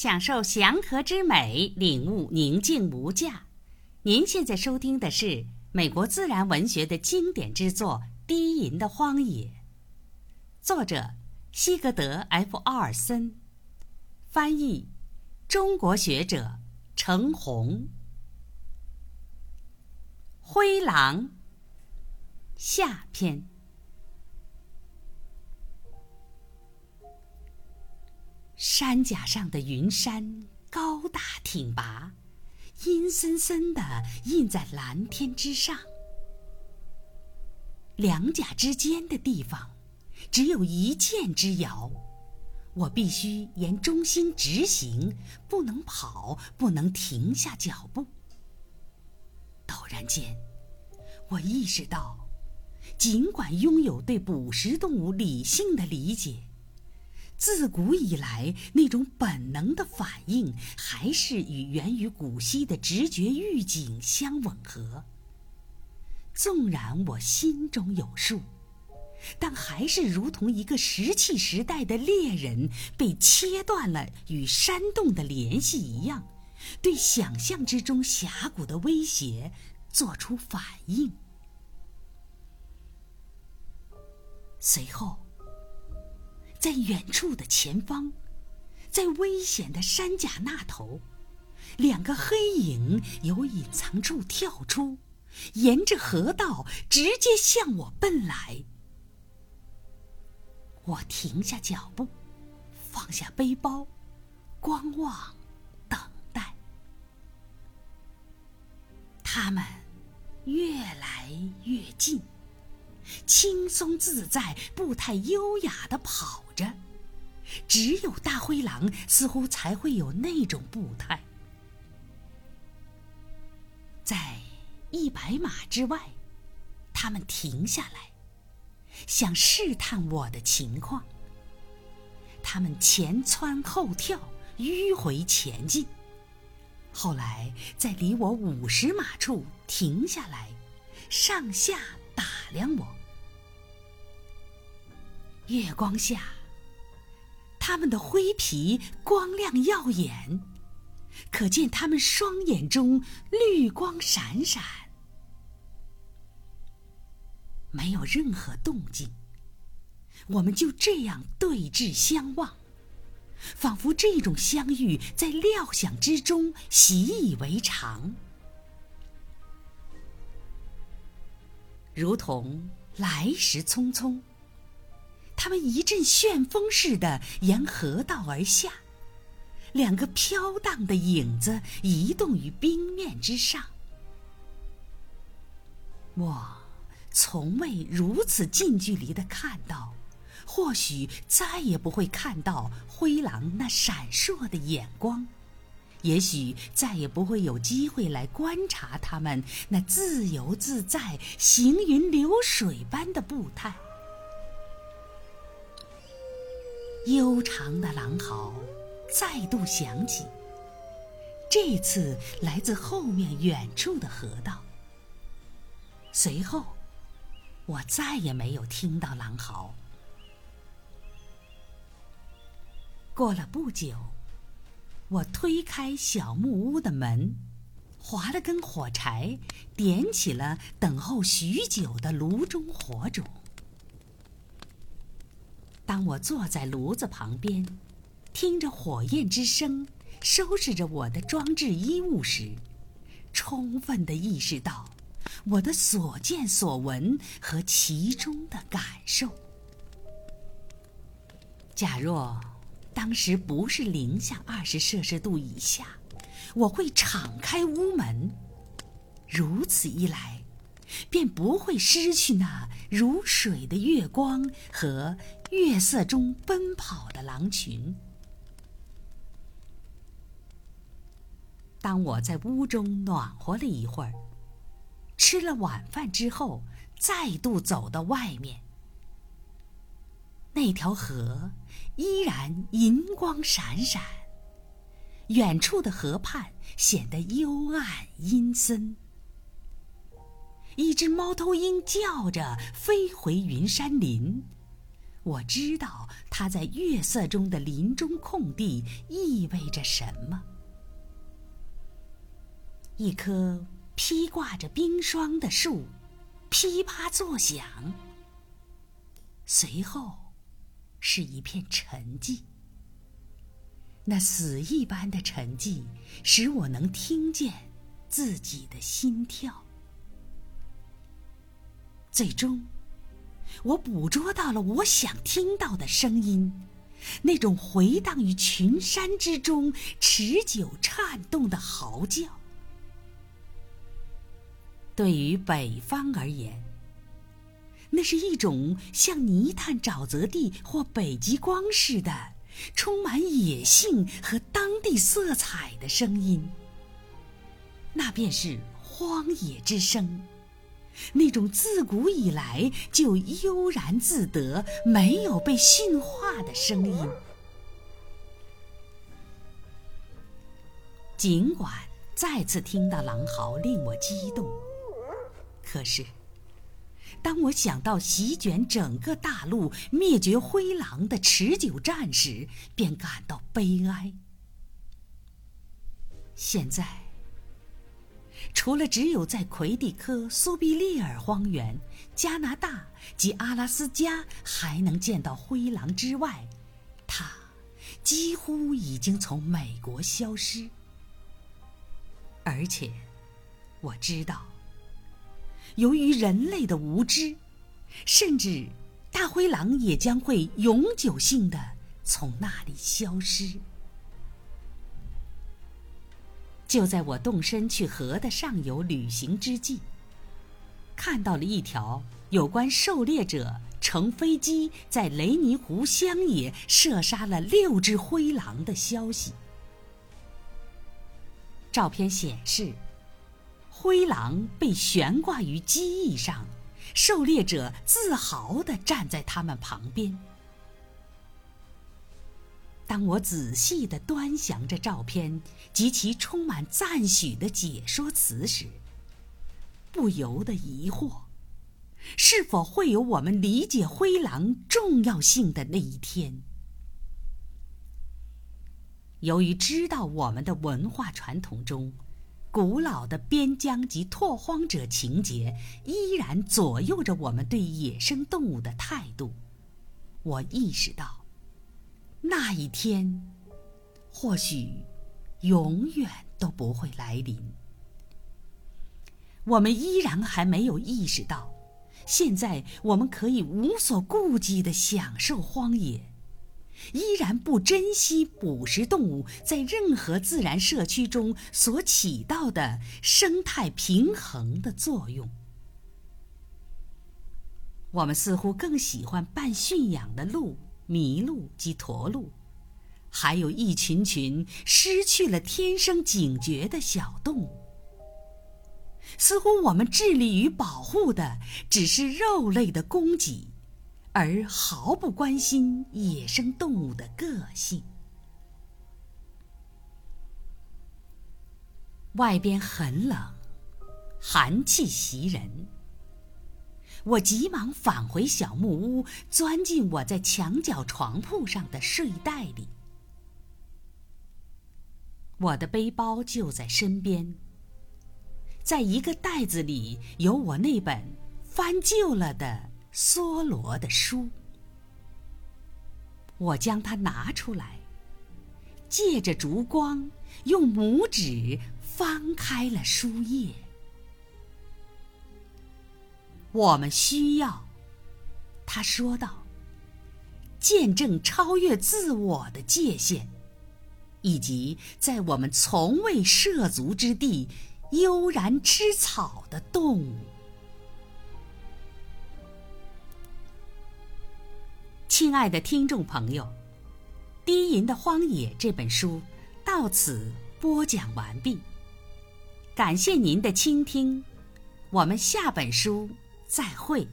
享受祥和之美，领悟宁静无价。您现在收听的是美国自然文学的经典之作《低吟的荒野》，作者西格德 ·F· 奥尔森，翻译中国学者程红。灰狼下篇。山甲上的云山高大挺拔，阴森森的印在蓝天之上。两甲之间的地方，只有一箭之遥。我必须沿中心直行，不能跑，不能停下脚步。陡然间，我意识到，尽管拥有对捕食动物理性的理解。自古以来，那种本能的反应还是与源于古稀的直觉预警相吻合。纵然我心中有数，但还是如同一个石器时代的猎人被切断了与山洞的联系一样，对想象之中峡谷的威胁做出反应。随后。在远处的前方，在危险的山甲那头，两个黑影由隐藏处跳出，沿着河道直接向我奔来。我停下脚步，放下背包，观望，等待。他们越来越近。轻松自在、步态优雅的跑，只有大灰狼似乎才会有那种步态。在一百码之外，他们停下来，想试探我的情况。他们前蹿后跳，迂回前进，后来在离我五十码处停下来，上下打量我。月光下，他们的灰皮光亮耀眼，可见他们双眼中绿光闪闪。没有任何动静，我们就这样对峙相望，仿佛这种相遇在料想之中，习以为常，如同来时匆匆。他们一阵旋风似的沿河道而下，两个飘荡的影子移动于冰面之上。我从未如此近距离的看到，或许再也不会看到灰狼那闪烁的眼光，也许再也不会有机会来观察他们那自由自在、行云流水般的步态。悠长的狼嚎再度响起，这次来自后面远处的河道。随后，我再也没有听到狼嚎。过了不久，我推开小木屋的门，划了根火柴，点起了等候许久的炉中火种。当我坐在炉子旁边，听着火焰之声，收拾着我的装置衣物时，充分的意识到我的所见所闻和其中的感受。假若当时不是零下二十摄氏度以下，我会敞开屋门，如此一来。便不会失去那如水的月光和月色中奔跑的狼群。当我在屋中暖和了一会儿，吃了晚饭之后，再度走到外面，那条河依然银光闪闪，远处的河畔显得幽暗阴森。一只猫头鹰叫着飞回云山林，我知道它在月色中的林中空地意味着什么。一棵披挂着冰霜的树，噼啪作响。随后，是一片沉寂。那死一般的沉寂，使我能听见自己的心跳。最终。我捕捉到了我想听到的声音，那种回荡于群山之中、持久颤动的嚎叫。对于北方而言，那是一种像泥炭沼泽地或北极光似的，充满野性和当地色彩的声音。那便是荒野之声。那种自古以来就悠然自得、没有被驯化的声音，尽管再次听到狼嚎令我激动，可是当我想到席卷整个大陆、灭绝灰狼的持久战时，便感到悲哀。现在。除了只有在魁地科、苏必利尔荒原、加拿大及阿拉斯加还能见到灰狼之外，它几乎已经从美国消失。而且，我知道，由于人类的无知，甚至大灰狼也将会永久性的从那里消失。就在我动身去河的上游旅行之际，看到了一条有关狩猎者乘飞机在雷尼湖乡野射杀了六只灰狼的消息。照片显示，灰狼被悬挂于机翼上，狩猎者自豪地站在他们旁边。当我仔细地端详着照片及其充满赞许的解说词时，不由得疑惑：是否会有我们理解灰狼重要性的那一天？由于知道我们的文化传统中，古老的边疆及拓荒者情节依然左右着我们对野生动物的态度，我意识到。那一天，或许永远都不会来临。我们依然还没有意识到，现在我们可以无所顾忌的享受荒野，依然不珍惜捕食动物在任何自然社区中所起到的生态平衡的作用。我们似乎更喜欢半驯养的鹿。麋鹿及驼鹿，还有一群群失去了天生警觉的小动物。似乎我们致力于保护的只是肉类的供给，而毫不关心野生动物的个性。外边很冷，寒气袭人。我急忙返回小木屋，钻进我在墙角床铺上的睡袋里。我的背包就在身边，在一个袋子里有我那本翻旧了的梭罗的书。我将它拿出来，借着烛光，用拇指翻开了书页。我们需要，他说道，见证超越自我的界限，以及在我们从未涉足之地悠然吃草的动物。亲爱的听众朋友，《低吟的荒野》这本书到此播讲完毕，感谢您的倾听，我们下本书。再会。